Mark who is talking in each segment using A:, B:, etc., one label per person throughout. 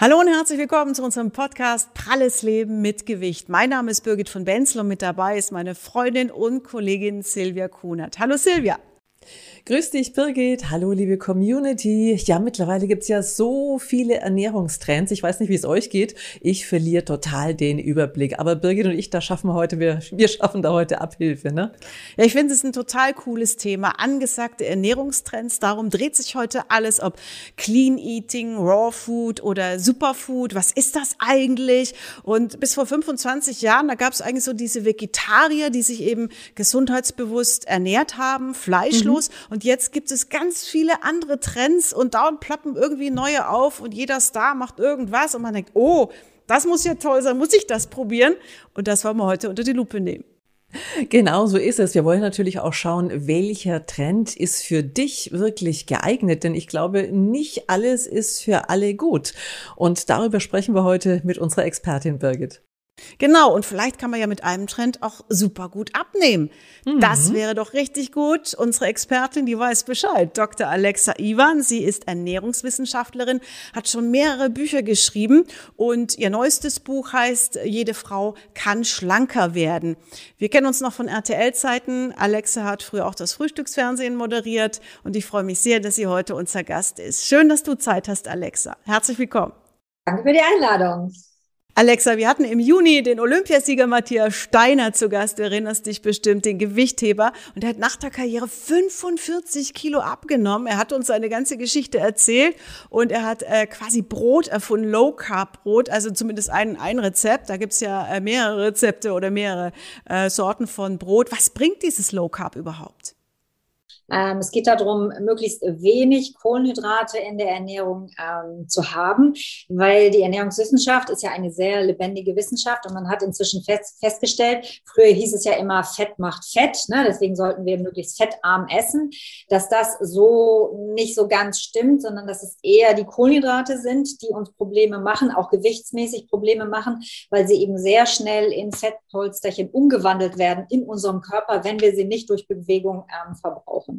A: Hallo und herzlich willkommen zu unserem Podcast Pralles Leben mit Gewicht. Mein Name ist Birgit von Benzel und mit dabei ist meine Freundin und Kollegin Silvia Kunert. Hallo Silvia.
B: Grüß dich, Birgit. Hallo, liebe Community. Ja, mittlerweile gibt's ja so viele Ernährungstrends. Ich weiß nicht, wie es euch geht. Ich verliere total den Überblick. Aber Birgit und ich, da schaffen wir heute, wir, wir schaffen da heute Abhilfe, ne?
A: Ja, ich finde es ein total cooles Thema. Angesagte Ernährungstrends. Darum dreht sich heute alles, ob Clean Eating, Raw Food oder Superfood. Was ist das eigentlich? Und bis vor 25 Jahren, da gab es eigentlich so diese Vegetarier, die sich eben gesundheitsbewusst ernährt haben, fleischlos. Mhm. Und jetzt gibt es ganz viele andere Trends und dauernd ploppen irgendwie neue auf und jeder Star macht irgendwas und man denkt, oh, das muss ja toll sein, muss ich das probieren? Und das wollen wir heute unter die Lupe nehmen.
B: Genau so ist es. Wir wollen natürlich auch schauen, welcher Trend ist für dich wirklich geeignet, denn ich glaube, nicht alles ist für alle gut. Und darüber sprechen wir heute mit unserer Expertin Birgit.
A: Genau, und vielleicht kann man ja mit einem Trend auch super gut abnehmen. Mhm. Das wäre doch richtig gut. Unsere Expertin, die weiß Bescheid. Dr. Alexa Ivan, sie ist Ernährungswissenschaftlerin, hat schon mehrere Bücher geschrieben und ihr neuestes Buch heißt Jede Frau kann schlanker werden. Wir kennen uns noch von RTL-Zeiten. Alexa hat früher auch das Frühstücksfernsehen moderiert und ich freue mich sehr, dass sie heute unser Gast ist. Schön, dass du Zeit hast, Alexa. Herzlich willkommen.
C: Danke für die Einladung.
A: Alexa, wir hatten im Juni den Olympiasieger Matthias Steiner zu Gast, erinnerst dich bestimmt, den Gewichtheber. Und er hat nach der Karriere 45 Kilo abgenommen. Er hat uns seine ganze Geschichte erzählt und er hat äh, quasi Brot erfunden, Low Carb Brot, also zumindest ein, ein Rezept. Da gibt's ja äh, mehrere Rezepte oder mehrere äh, Sorten von Brot. Was bringt dieses Low Carb überhaupt?
C: Ähm, es geht darum, möglichst wenig Kohlenhydrate in der Ernährung ähm, zu haben, weil die Ernährungswissenschaft ist ja eine sehr lebendige Wissenschaft und man hat inzwischen fest, festgestellt, früher hieß es ja immer, Fett macht Fett, ne? deswegen sollten wir möglichst fettarm essen, dass das so nicht so ganz stimmt, sondern dass es eher die Kohlenhydrate sind, die uns Probleme machen, auch gewichtsmäßig Probleme machen, weil sie eben sehr schnell in Fettpolsterchen umgewandelt werden in unserem Körper, wenn wir sie nicht durch Bewegung ähm, verbrauchen.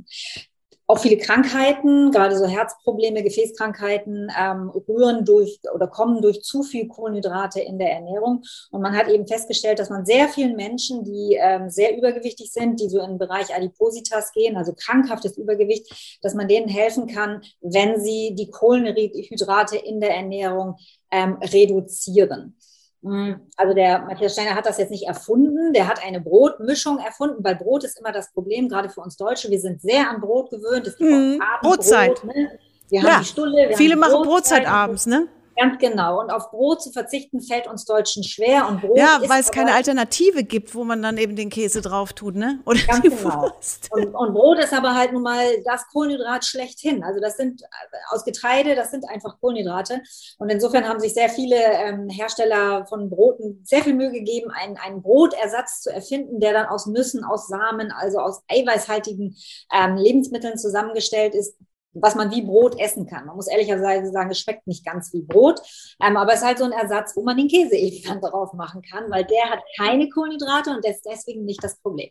C: Auch viele Krankheiten, gerade so Herzprobleme, Gefäßkrankheiten, ähm, rühren durch oder kommen durch zu viel Kohlenhydrate in der Ernährung. Und man hat eben festgestellt, dass man sehr vielen Menschen, die ähm, sehr übergewichtig sind, die so im Bereich Adipositas gehen, also krankhaftes Übergewicht, dass man denen helfen kann, wenn sie die Kohlenhydrate in der Ernährung ähm, reduzieren. Mhm. Also der Matthias Steiner hat das jetzt nicht erfunden, der hat eine Brotmischung erfunden, weil Brot ist immer das Problem, gerade für uns Deutsche. Wir sind sehr an Brot gewöhnt.
A: Es gibt mhm. Brotzeit. Ne? Wir ja. haben die Stulle. Viele machen Brotzeit abends, ne?
C: Ganz genau. Und auf Brot zu verzichten fällt uns Deutschen schwer. Und Brot
A: ja, weil es keine Alternative gibt, wo man dann eben den Käse drauf tut, ne?
C: Oder ganz die genau. Wurst. Und, und, Brot ist aber halt nun mal das Kohlenhydrat schlechthin. Also das sind äh, aus Getreide, das sind einfach Kohlenhydrate. Und insofern haben sich sehr viele ähm, Hersteller von Broten sehr viel Mühe gegeben, einen, einen Brotersatz zu erfinden, der dann aus Nüssen, aus Samen, also aus eiweißhaltigen ähm, Lebensmitteln zusammengestellt ist, was man wie Brot essen kann. Man muss ehrlicherweise sagen, es schmeckt nicht ganz wie Brot, ähm, aber es ist halt so ein Ersatz, wo man den Käse eben dann drauf machen kann, weil der hat keine Kohlenhydrate und ist deswegen nicht das Problem.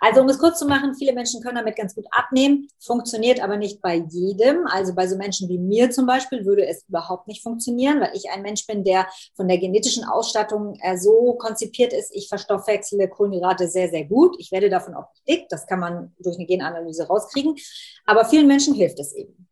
C: Also um es kurz zu machen, viele Menschen können damit ganz gut abnehmen, funktioniert aber nicht bei jedem. Also bei so Menschen wie mir zum Beispiel würde es überhaupt nicht funktionieren, weil ich ein Mensch bin, der von der genetischen Ausstattung äh, so konzipiert ist, ich verstoffwechsle Kohlenhydrate sehr, sehr gut. Ich werde davon auch dick, das kann man durch eine Genanalyse rauskriegen. Aber vielen Menschen hilft es eben.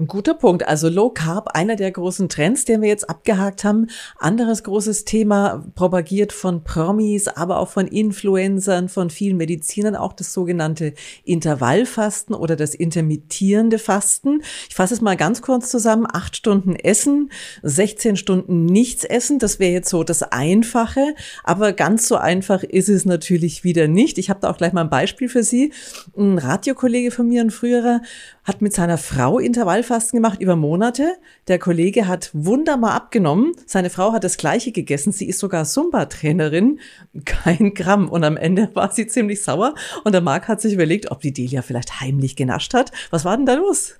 B: Ein guter Punkt. Also Low Carb, einer der großen Trends, den wir jetzt abgehakt haben. Anderes großes Thema, propagiert von Promis, aber auch von Influencern, von vielen Medizinern, auch das sogenannte Intervallfasten oder das intermittierende Fasten. Ich fasse es mal ganz kurz zusammen. Acht Stunden Essen, 16 Stunden nichts essen. Das wäre jetzt so das Einfache. Aber ganz so einfach ist es natürlich wieder nicht. Ich habe da auch gleich mal ein Beispiel für Sie. Ein Radiokollege von mir, ein früherer, hat mit seiner Frau Intervallfasten gemacht über Monate. Der Kollege hat wunderbar abgenommen. Seine Frau hat das Gleiche gegessen. Sie ist sogar Zumba-Trainerin. Kein Gramm. Und am Ende war sie ziemlich sauer. Und der Marc hat sich überlegt, ob die Delia vielleicht heimlich genascht hat. Was war denn da los?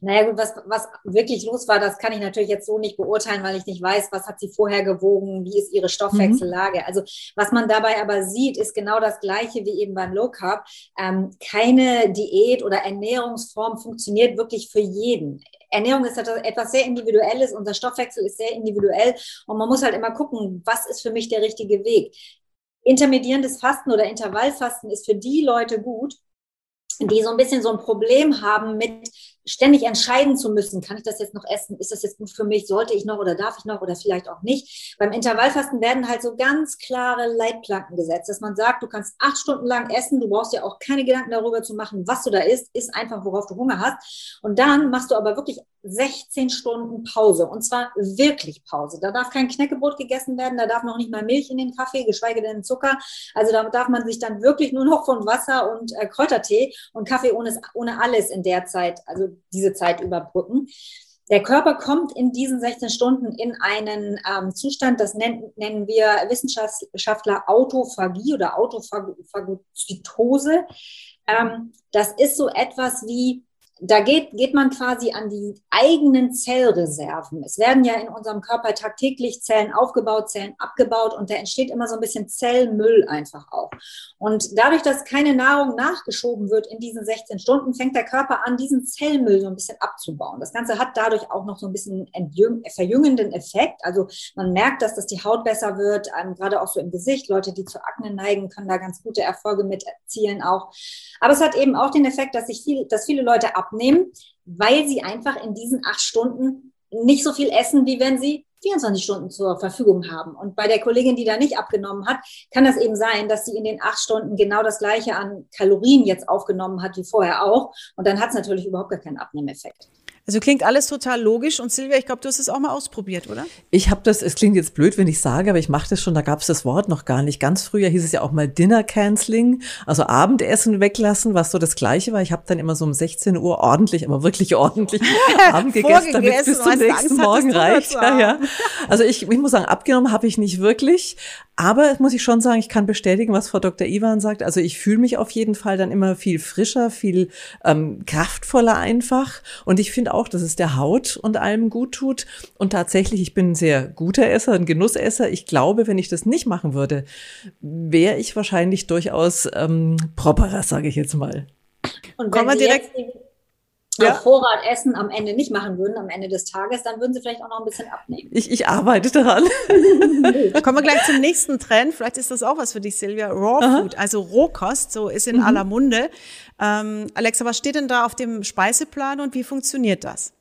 C: Naja gut, was, was wirklich los war, das kann ich natürlich jetzt so nicht beurteilen, weil ich nicht weiß, was hat sie vorher gewogen, wie ist ihre Stoffwechsellage. Mhm. Also was man dabei aber sieht, ist genau das gleiche wie eben beim Low Carb. Ähm, keine Diät oder Ernährungsform funktioniert wirklich für jeden. Ernährung ist etwas sehr Individuelles, unser Stoffwechsel ist sehr individuell und man muss halt immer gucken, was ist für mich der richtige Weg. Intermedierendes Fasten oder Intervallfasten ist für die Leute gut, die so ein bisschen so ein Problem haben mit ständig entscheiden zu müssen, kann ich das jetzt noch essen? Ist das jetzt gut für mich? Sollte ich noch oder darf ich noch oder vielleicht auch nicht? Beim Intervallfasten werden halt so ganz klare Leitplanken gesetzt, dass man sagt, du kannst acht Stunden lang essen, du brauchst ja auch keine Gedanken darüber zu machen, was du da isst, isst einfach, worauf du Hunger hast. Und dann machst du aber wirklich 16 Stunden Pause und zwar wirklich Pause. Da darf kein Knäckebrot gegessen werden, da darf noch nicht mal Milch in den Kaffee, geschweige denn Zucker. Also da darf man sich dann wirklich nur noch von Wasser und äh, Kräutertee und Kaffee ohne, ohne alles in der Zeit, also diese Zeit überbrücken. Der Körper kommt in diesen 16 Stunden in einen ähm, Zustand, das nennen, nennen wir Wissenschaftler Autophagie oder Autophagozytose. Ähm, das ist so etwas wie da geht, geht man quasi an die eigenen Zellreserven. Es werden ja in unserem Körper tagtäglich Zellen aufgebaut, Zellen abgebaut und da entsteht immer so ein bisschen Zellmüll einfach auch. Und dadurch, dass keine Nahrung nachgeschoben wird in diesen 16 Stunden, fängt der Körper an, diesen Zellmüll so ein bisschen abzubauen. Das Ganze hat dadurch auch noch so ein bisschen verjüngenden Effekt. Also man merkt, dass das die Haut besser wird, ähm, gerade auch so im Gesicht. Leute, die zu Akne neigen, können da ganz gute Erfolge mit erzielen auch. Aber es hat eben auch den Effekt, dass sich viel, dass viele Leute abnehmen, weil sie einfach in diesen acht Stunden nicht so viel essen, wie wenn sie 24 Stunden zur Verfügung haben. Und bei der Kollegin, die da nicht abgenommen hat, kann das eben sein, dass sie in den acht Stunden genau das gleiche an Kalorien jetzt aufgenommen hat wie vorher auch. Und dann hat es natürlich überhaupt gar keinen Abnehmeffekt.
A: Also klingt alles total logisch. Und Silvia, ich glaube, du hast es auch mal ausprobiert, oder?
B: Ich habe das, es klingt jetzt blöd, wenn ich sage, aber ich mache das schon, da gab es das Wort noch gar nicht. Ganz früher hieß es ja auch mal Dinner Canceling, also Abendessen weglassen, was so das Gleiche war. Ich habe dann immer so um 16 Uhr ordentlich, aber wirklich ordentlich Abend gegessen, damit es bis zum nächsten Morgen reicht. Ja, ja. Also ich, ich muss sagen, abgenommen habe ich nicht wirklich. Aber muss ich schon sagen, ich kann bestätigen, was Frau Dr. Ivan sagt. Also ich fühle mich auf jeden Fall dann immer viel frischer, viel ähm, kraftvoller einfach. Und ich finde auch, dass es der Haut und allem gut tut. Und tatsächlich, ich bin ein sehr guter Esser, ein Genussesser. Ich glaube, wenn ich das nicht machen würde, wäre ich wahrscheinlich durchaus ähm, properer, sage ich jetzt mal.
C: Und wenn Kommen wir direkt ja. auf Vorrat Essen am Ende nicht machen würden, am Ende des Tages, dann würden sie vielleicht auch noch ein bisschen abnehmen.
B: Ich, ich arbeite daran.
A: Kommen wir gleich zum nächsten Trend. Vielleicht ist das auch was für dich, Silvia. Raw Aha. Food, also Rohkost, so ist in mhm. aller Munde. Ähm, Alexa, was steht denn da auf dem Speiseplan und wie funktioniert das?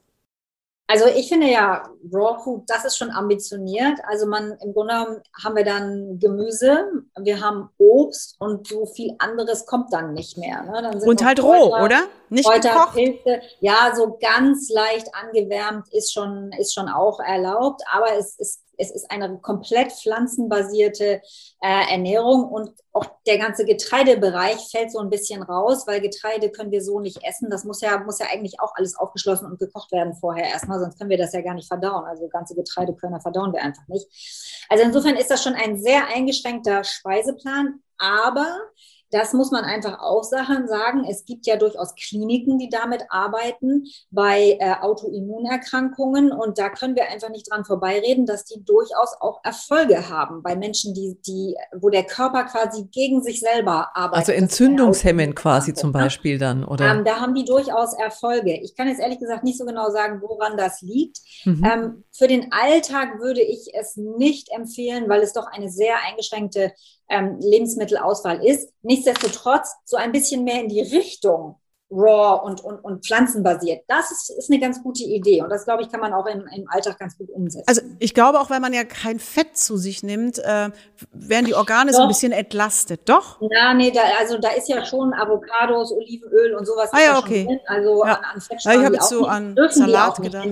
C: Also ich finde ja, Raw Food, das ist schon ambitioniert. Also man, im Grunde genommen haben wir dann Gemüse, wir haben Obst und so viel anderes kommt dann nicht mehr. Ne?
A: und halt roh, oder?
C: Nicht Kräuter, gekocht? Pilze. Ja, so ganz leicht angewärmt ist schon, ist schon auch erlaubt, aber es ist es ist eine komplett pflanzenbasierte äh, Ernährung und auch der ganze Getreidebereich fällt so ein bisschen raus, weil Getreide können wir so nicht essen. Das muss ja, muss ja eigentlich auch alles aufgeschlossen und gekocht werden vorher erstmal, sonst können wir das ja gar nicht verdauen. Also ganze Getreidekörner verdauen wir einfach nicht. Also insofern ist das schon ein sehr eingeschränkter Speiseplan, aber das muss man einfach auch Sachen sagen. Es gibt ja durchaus Kliniken, die damit arbeiten bei äh, Autoimmunerkrankungen. Und da können wir einfach nicht dran vorbeireden, dass die durchaus auch Erfolge haben bei Menschen, die, die, wo der Körper quasi gegen sich selber arbeitet.
B: Also entzündungshemmend quasi zum Beispiel dann, oder?
C: Ähm, da haben die durchaus Erfolge. Ich kann jetzt ehrlich gesagt nicht so genau sagen, woran das liegt. Mhm. Ähm, für den Alltag würde ich es nicht empfehlen, weil es doch eine sehr eingeschränkte ähm, Lebensmittelauswahl ist. Nichtsdestotrotz so ein bisschen mehr in die Richtung raw und, und, und pflanzenbasiert. Das ist, ist eine ganz gute Idee und das, glaube ich, kann man auch im, im Alltag ganz gut umsetzen.
A: Also ich glaube auch, weil man ja kein Fett zu sich nimmt, äh, werden die Organe Doch. so ein bisschen entlastet. Doch?
C: Ja, nee, da, also da ist ja schon Avocados, Olivenöl und sowas.
A: Ah ja, okay.
C: Also
A: ja. an, an Fett ja, ich habe jetzt so an Salat gedacht.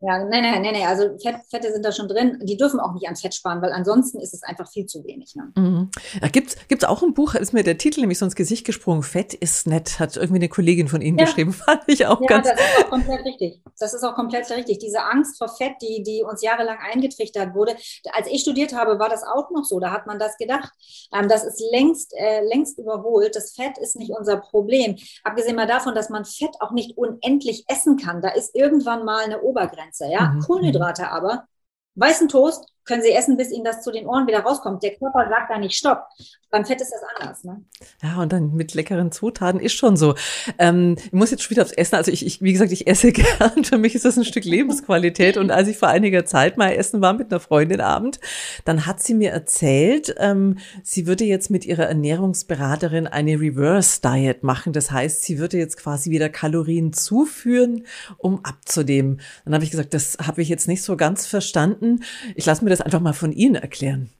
C: Ja, nein, nein, nein, nein. Also Fett, Fette sind da schon drin. Die dürfen auch nicht an Fett sparen, weil ansonsten ist es einfach viel zu wenig. Ne?
B: Mhm. Gibt's gibt's auch ein Buch, ist mir der Titel nämlich so ins Gesicht gesprungen. Fett ist nett, hat irgendwie eine Kollegin von Ihnen ja. geschrieben. Fand ich auch
C: ja,
B: ganz.
C: Ja, das ist auch komplett richtig. Das ist auch komplett richtig. Diese Angst vor Fett, die, die uns jahrelang eingetrichtert wurde. Als ich studiert habe, war das auch noch so. Da hat man das gedacht. Ähm, das ist längst, äh, längst überholt. Das Fett ist nicht unser Problem. Abgesehen mal davon, dass man Fett auch nicht unendlich essen kann. Da ist irgendwann mal eine Obergrenze. Ja, mhm. Kohlenhydrate aber, weißen Toast, können Sie essen, bis Ihnen das zu den Ohren wieder rauskommt. Der Körper sagt da nicht Stopp. Beim Fett ist das anders. Ne?
B: Ja, und dann mit leckeren Zutaten ist schon so. Ähm, ich muss jetzt schon wieder aufs Essen. Also ich, ich, wie gesagt, ich esse gern. Für mich ist das ein Stück Lebensqualität. Und als ich vor einiger Zeit mal essen war mit einer Freundin Abend, dann hat sie mir erzählt, ähm, sie würde jetzt mit ihrer Ernährungsberaterin eine Reverse Diet machen. Das heißt, sie würde jetzt quasi wieder Kalorien zuführen, um abzunehmen. Dann habe ich gesagt, das habe ich jetzt nicht so ganz verstanden. Ich lasse mir das einfach mal von Ihnen erklären.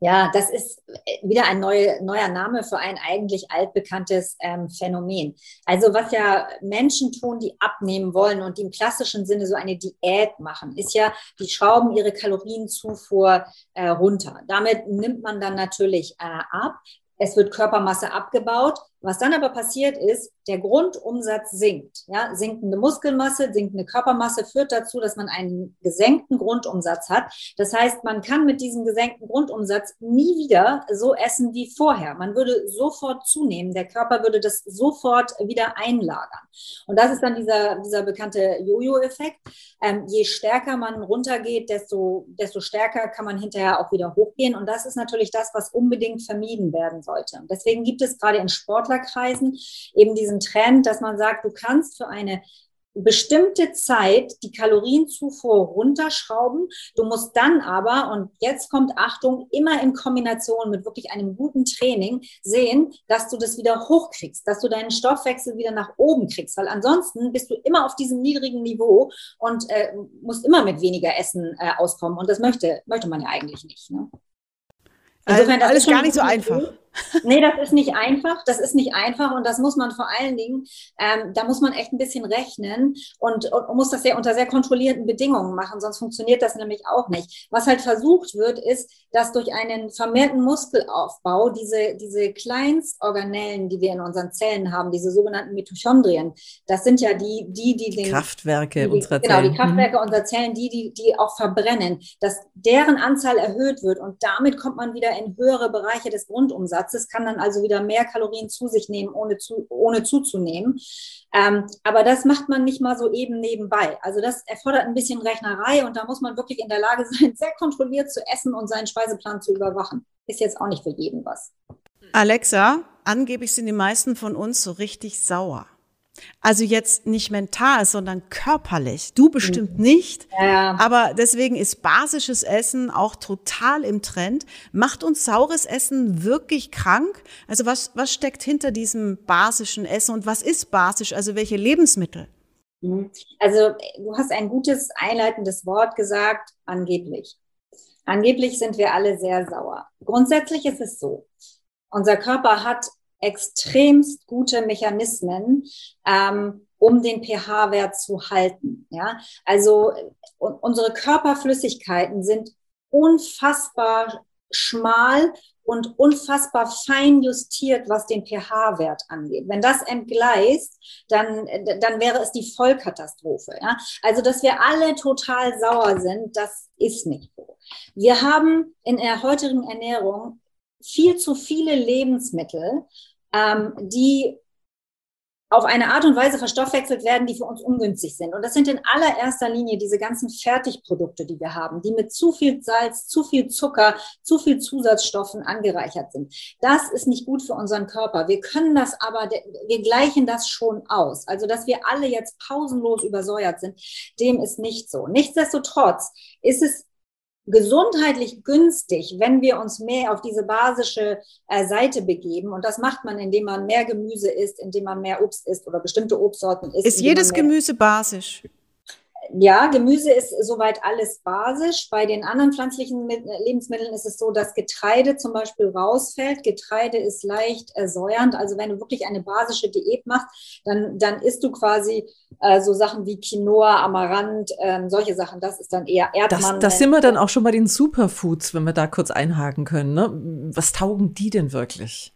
C: Ja, das ist äh, wieder ein neue, neuer Name für ein eigentlich altbekanntes ähm, Phänomen. Also was ja Menschen tun, die abnehmen wollen und die im klassischen Sinne so eine Diät machen, ist ja, die schrauben ihre Kalorienzufuhr äh, runter. Damit nimmt man dann natürlich äh, ab. Es wird Körpermasse abgebaut, was dann aber passiert ist, der Grundumsatz sinkt. Ja, sinkende Muskelmasse, sinkende Körpermasse führt dazu, dass man einen gesenkten Grundumsatz hat. Das heißt, man kann mit diesem gesenkten Grundumsatz nie wieder so essen wie vorher. Man würde sofort zunehmen. Der Körper würde das sofort wieder einlagern. Und das ist dann dieser, dieser bekannte Jojo-Effekt. Ähm, je stärker man runtergeht, desto, desto stärker kann man hinterher auch wieder hochgehen. Und das ist natürlich das, was unbedingt vermieden werden sollte. Deswegen gibt es gerade in Sportlern Sportlerkreisen eben diesen Trend, dass man sagt, du kannst für eine bestimmte Zeit die Kalorienzufuhr runterschrauben. Du musst dann aber, und jetzt kommt Achtung, immer in Kombination mit wirklich einem guten Training sehen, dass du das wieder hochkriegst, dass du deinen Stoffwechsel wieder nach oben kriegst, weil ansonsten bist du immer auf diesem niedrigen Niveau und äh, musst immer mit weniger Essen äh, auskommen. Und das möchte, möchte man ja eigentlich nicht. Ne?
A: Insofern, also, alles gar nicht so einfach.
C: Nee, das ist nicht einfach. Das ist nicht einfach und das muss man vor allen Dingen, ähm, da muss man echt ein bisschen rechnen und, und muss das sehr unter sehr kontrollierten Bedingungen machen, sonst funktioniert das nämlich auch nicht. Was halt versucht wird, ist, dass durch einen vermehrten Muskelaufbau diese, diese Kleinstorganellen, die wir in unseren Zellen haben, diese sogenannten Mitochondrien, das sind ja die, die, die
B: den Kraftwerke
C: die,
B: unserer
C: Zellen. Genau, die. Kraftwerke mhm. unserer Zellen, die, die, die auch verbrennen, dass deren Anzahl erhöht wird und damit kommt man wieder in höhere Bereiche des Grundumsatzes. Umsatzes, kann dann also wieder mehr Kalorien zu sich nehmen, ohne, zu, ohne zuzunehmen. Ähm, aber das macht man nicht mal so eben nebenbei. Also das erfordert ein bisschen Rechnerei und da muss man wirklich in der Lage sein, sehr kontrolliert zu essen und seinen Speiseplan zu überwachen. Ist jetzt auch nicht für jeden was.
A: Alexa, angeblich sind die meisten von uns so richtig sauer. Also jetzt nicht mental, sondern körperlich. Du bestimmt mhm. nicht. Ja. Aber deswegen ist basisches Essen auch total im Trend. Macht uns saures Essen wirklich krank? Also was, was steckt hinter diesem basischen Essen und was ist basisch? Also welche Lebensmittel?
C: Mhm. Also du hast ein gutes einleitendes Wort gesagt, angeblich. Angeblich sind wir alle sehr sauer. Grundsätzlich ist es so. Unser Körper hat extremst gute Mechanismen, ähm, um den pH-Wert zu halten. Ja? Also unsere Körperflüssigkeiten sind unfassbar schmal und unfassbar fein justiert, was den pH-Wert angeht. Wenn das entgleist, dann, dann wäre es die Vollkatastrophe. Ja? Also, dass wir alle total sauer sind, das ist nicht so. Wir haben in der heutigen Ernährung viel zu viele Lebensmittel, ähm, die auf eine Art und Weise verstoffwechselt werden, die für uns ungünstig sind. Und das sind in allererster Linie diese ganzen Fertigprodukte, die wir haben, die mit zu viel Salz, zu viel Zucker, zu viel Zusatzstoffen angereichert sind. Das ist nicht gut für unseren Körper. Wir können das aber, wir gleichen das schon aus. Also, dass wir alle jetzt pausenlos übersäuert sind, dem ist nicht so. Nichtsdestotrotz ist es gesundheitlich günstig, wenn wir uns mehr auf diese basische äh, Seite begeben. Und das macht man, indem man mehr Gemüse isst, indem man mehr Obst isst oder bestimmte Obstsorten isst.
A: Ist jedes Gemüse basisch?
C: Ja, Gemüse ist soweit alles basisch. Bei den anderen pflanzlichen Lebensmitteln ist es so, dass Getreide zum Beispiel rausfällt. Getreide ist leicht säuernd. Also wenn du wirklich eine basische Diät machst, dann, dann isst du quasi äh, so Sachen wie Quinoa, Amaranth, äh, solche Sachen. Das ist dann eher Erdmann.
B: Das, das sind wir dann auch schon bei den Superfoods, wenn wir da kurz einhaken können. Ne? Was taugen die denn wirklich?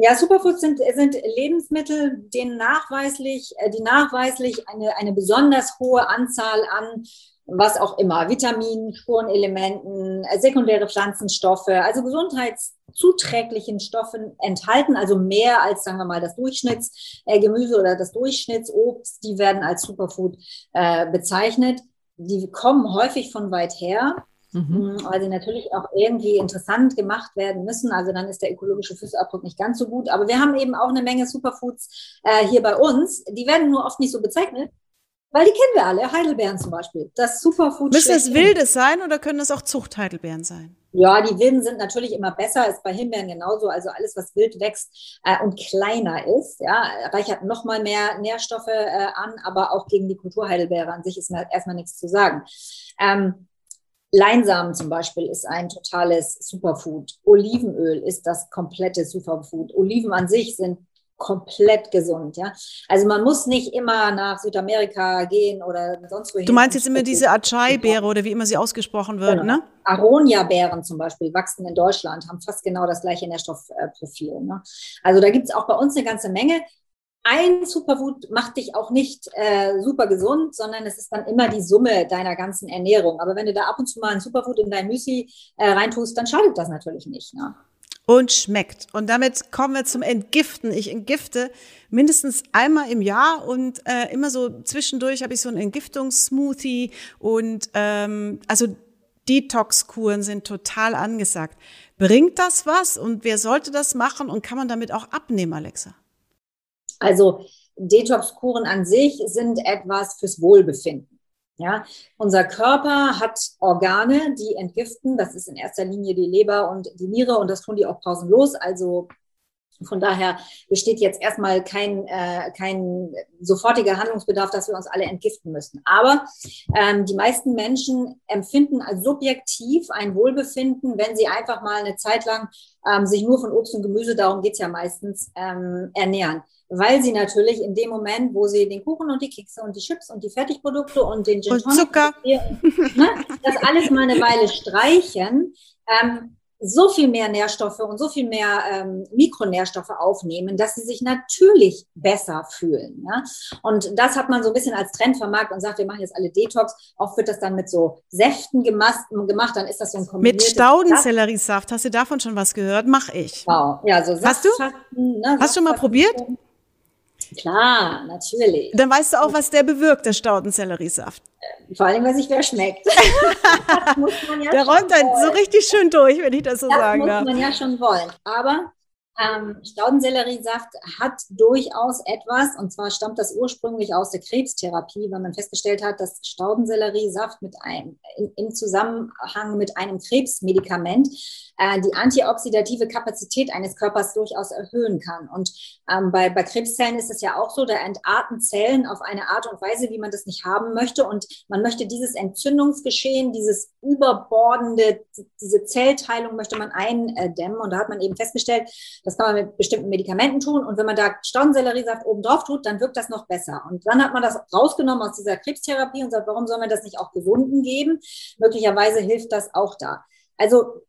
C: Ja, Superfoods sind, sind Lebensmittel, denen nachweislich, äh, die nachweislich eine, eine besonders hohe Anzahl an was auch immer, Vitaminen, Spurenelementen, äh, sekundäre Pflanzenstoffe, also gesundheitszuträglichen Stoffen enthalten, also mehr als, sagen wir mal, das Durchschnittsgemüse äh, oder das Durchschnittsobst, die werden als Superfood äh, bezeichnet. Die kommen häufig von weit her mhm. weil sie natürlich auch irgendwie interessant gemacht werden müssen. Also dann ist der ökologische Fußabdruck nicht ganz so gut. Aber wir haben eben auch eine Menge Superfoods äh, hier bei uns. Die werden nur oft nicht so bezeichnet. Weil die kennen wir alle, Heidelbeeren zum Beispiel. Das Superfood.
A: Müssen es wilde sein oder können es auch Zuchtheidelbeeren sein?
C: Ja, die wilden sind natürlich immer besser, ist bei Himbeeren genauso. Also alles, was wild wächst äh, und kleiner ist, ja, reichert nochmal mehr Nährstoffe äh, an, aber auch gegen die Kulturheidelbeere an sich ist erstmal nichts zu sagen. Ähm, Leinsamen zum Beispiel ist ein totales Superfood. Olivenöl ist das komplette Superfood. Oliven an sich sind komplett gesund, ja. Also man muss nicht immer nach Südamerika gehen oder sonst wohin.
A: Du meinst jetzt immer diese Acai-Beere oder wie immer sie ausgesprochen wird, genau. ne?
C: Aronia-Beeren zum Beispiel wachsen in Deutschland, haben fast genau das gleiche Nährstoffprofil. Ne? Also da gibt es auch bei uns eine ganze Menge. Ein Superfood macht dich auch nicht äh, super gesund, sondern es ist dann immer die Summe deiner ganzen Ernährung. Aber wenn du da ab und zu mal ein Superfood in dein Müsli äh, reintust, dann schadet das natürlich nicht. Ne?
A: und schmeckt. Und damit kommen wir zum Entgiften. Ich entgifte mindestens einmal im Jahr und äh, immer so zwischendurch habe ich so einen Entgiftungssmoothie und ähm, also Detox-Kuren sind total angesagt. Bringt das was und wer sollte das machen und kann man damit auch abnehmen, Alexa?
C: Also Detox-Kuren an sich sind etwas fürs Wohlbefinden. Ja, unser Körper hat Organe, die entgiften. Das ist in erster Linie die Leber und die Niere und das tun die auch pausenlos. Also von daher besteht jetzt erstmal kein, äh, kein sofortiger Handlungsbedarf, dass wir uns alle entgiften müssen. Aber ähm, die meisten Menschen empfinden als subjektiv ein Wohlbefinden, wenn sie einfach mal eine Zeit lang ähm, sich nur von Obst und Gemüse, darum geht's ja meistens, ähm, ernähren weil sie natürlich in dem Moment, wo sie den Kuchen und die Kekse und die Chips und die Fertigprodukte und den
A: Gin und Zucker,
C: ne, das alles mal eine Weile streichen, ähm, so viel mehr Nährstoffe und so viel mehr ähm, Mikronährstoffe aufnehmen, dass sie sich natürlich besser fühlen. Ja? Und das hat man so ein bisschen als Trend vermarktet und sagt, wir machen jetzt alle Detox. Oft wird das dann mit so Säften gemacht, gemacht dann ist das so ein
A: Mit Staudenselleriesaft. Hast du davon schon was gehört? Mach ich.
C: Wow. Ja, so
A: Hast du? Ne, Hast du schon mal probiert?
C: Klar, natürlich.
A: Dann weißt du auch, was der bewirkt, der Staudenselleriesaft.
C: Vor allem, was ich wer schmeckt.
A: ja der räumt dann so richtig schön durch, wenn ich das so
C: das
A: sagen
C: darf. Das muss man ja schon wollen. Aber ähm, Staudenselleriesaft hat durchaus etwas, und zwar stammt das ursprünglich aus der Krebstherapie, weil man festgestellt hat, dass Staudenselleriesaft mit einem, in, im Zusammenhang mit einem Krebsmedikament äh, die antioxidative Kapazität eines Körpers durchaus erhöhen kann. Und ähm, bei, bei Krebszellen ist es ja auch so, da entarten Zellen auf eine Art und Weise, wie man das nicht haben möchte. Und man möchte dieses Entzündungsgeschehen, dieses überbordende, diese Zellteilung möchte man eindämmen. Und da hat man eben festgestellt, das kann man mit bestimmten Medikamenten tun. Und wenn man da Staudenselleriesaft oben drauf tut, dann wirkt das noch besser. Und dann hat man das rausgenommen aus dieser Krebstherapie und sagt, warum soll man das nicht auch Gesunden geben? Möglicherweise hilft das auch da. Also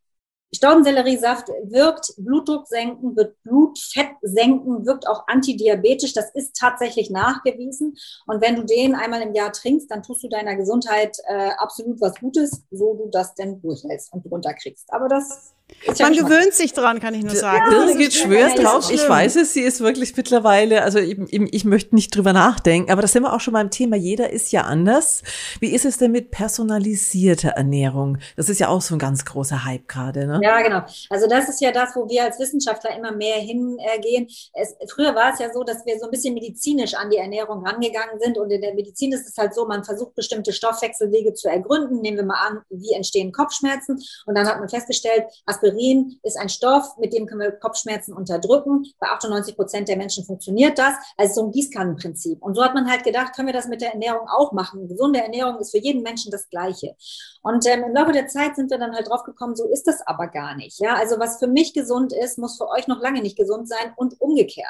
C: Staudenselleriesaft wirkt Blutdruck senken, wird Blutfett senken, wirkt auch antidiabetisch. Das ist tatsächlich nachgewiesen. Und wenn du den einmal im Jahr trinkst, dann tust du deiner Gesundheit äh, absolut was Gutes, so du das denn durchhältst und runterkriegst. Aber das
A: man gewöhnt sich dran, kann ich nur sagen.
B: Ja, Birgit schwört drauf. Ich weiß es, sie ist wirklich mittlerweile, also ich, ich, möchte nicht drüber nachdenken, aber das sind wir auch schon beim Thema. Jeder ist ja anders. Wie ist es denn mit personalisierter Ernährung? Das ist ja auch so ein ganz großer Hype gerade, ne?
C: Ja, genau. Also das ist ja das, wo wir als Wissenschaftler immer mehr hingehen. Es, früher war es ja so, dass wir so ein bisschen medizinisch an die Ernährung rangegangen sind und in der Medizin ist es halt so, man versucht bestimmte Stoffwechselwege zu ergründen. Nehmen wir mal an, wie entstehen Kopfschmerzen und dann hat man festgestellt, Aspirin ist ein Stoff, mit dem können wir Kopfschmerzen unterdrücken. Bei 98 Prozent der Menschen funktioniert das. Also so ein Gießkannenprinzip. Und so hat man halt gedacht, können wir das mit der Ernährung auch machen. Gesunde Ernährung ist für jeden Menschen das Gleiche. Und ähm, im Laufe der Zeit sind wir dann halt drauf gekommen, so ist das aber gar nicht. Ja, also was für mich gesund ist, muss für euch noch lange nicht gesund sein und umgekehrt.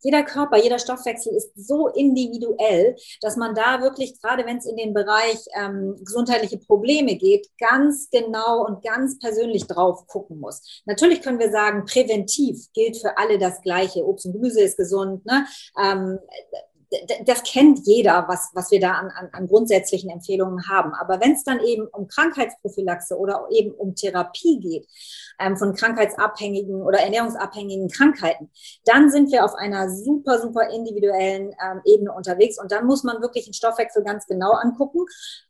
C: Jeder Körper, jeder Stoffwechsel ist so individuell, dass man da wirklich, gerade wenn es in den Bereich ähm, gesundheitliche Probleme geht, ganz genau und ganz persönlich drauf gucken muss. Natürlich können wir sagen, präventiv gilt für alle das Gleiche. Obst und Gemüse ist gesund. Ne? Ähm, das kennt jeder, was, was wir da an, an, an grundsätzlichen Empfehlungen haben. Aber wenn es dann eben um Krankheitsprophylaxe oder eben um Therapie geht, ähm, von krankheitsabhängigen oder ernährungsabhängigen Krankheiten, dann sind wir auf einer super, super individuellen ähm, Ebene unterwegs. Und dann muss man wirklich den Stoffwechsel ganz genau angucken.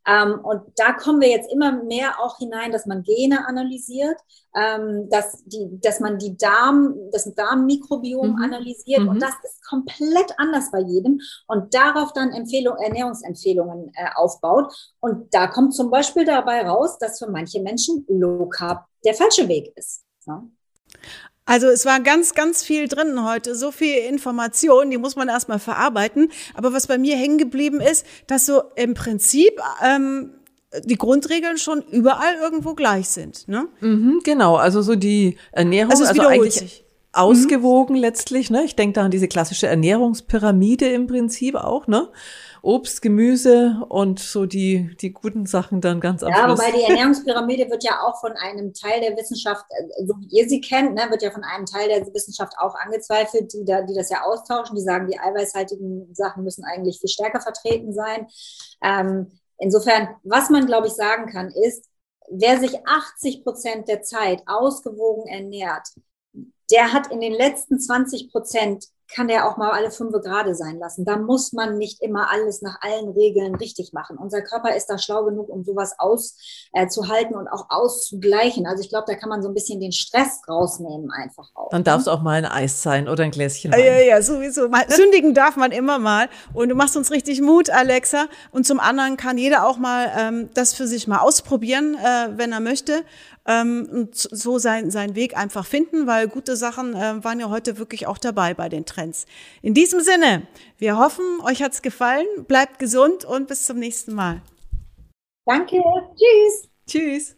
C: Ähm, und da kommen wir jetzt immer mehr auch hinein, dass man Gene analysiert, ähm, dass, die, dass man die Darm, das Darmmikrobiom mhm. analysiert. Mhm. Und das ist komplett anders bei jedem und darauf dann Empfehlung, Ernährungsempfehlungen äh, aufbaut. Und da kommt zum Beispiel dabei raus, dass für manche Menschen Low Carb der falsche Weg ist. Ja?
A: Also es war ganz, ganz viel drin heute, so viel Information, die muss man erstmal verarbeiten. Aber was bei mir hängen geblieben ist, dass so im Prinzip ähm, die Grundregeln schon überall irgendwo gleich sind. Ne?
B: Mhm, genau, also so die Ernährung, also, es also eigentlich sich. Ausgewogen mhm. letztlich. Ne? Ich denke da an diese klassische Ernährungspyramide im Prinzip auch. Ne? Obst, Gemüse und so die, die guten Sachen dann ganz am
C: ja, Schluss. Ja, wobei die Ernährungspyramide wird ja auch von einem Teil der Wissenschaft, äh, so wie ihr sie kennt, ne, wird ja von einem Teil der Wissenschaft auch angezweifelt, die, da, die das ja austauschen. Die sagen, die eiweißhaltigen Sachen müssen eigentlich viel stärker vertreten sein. Ähm, insofern, was man, glaube ich, sagen kann, ist, wer sich 80 Prozent der Zeit ausgewogen ernährt, der hat in den letzten 20 Prozent kann der auch mal alle fünf gerade sein lassen. Da muss man nicht immer alles nach allen Regeln richtig machen. Unser Körper ist da schlau genug, um sowas auszuhalten äh, und auch auszugleichen. Also ich glaube, da kann man so ein bisschen den Stress rausnehmen einfach auch.
B: Dann darf es auch mal ein Eis sein oder ein Gläschen
A: Wein. Ja, ja, sowieso. Mal, sündigen darf man immer mal. Und du machst uns richtig Mut, Alexa. Und zum anderen kann jeder auch mal ähm, das für sich mal ausprobieren, äh, wenn er möchte ähm, und so sein, seinen Weg einfach finden, weil gute Sachen äh, waren ja heute wirklich auch dabei bei den Trends. In diesem Sinne, wir hoffen, euch hat's gefallen, bleibt gesund und bis zum nächsten Mal.
C: Danke, tschüss.
B: Tschüss.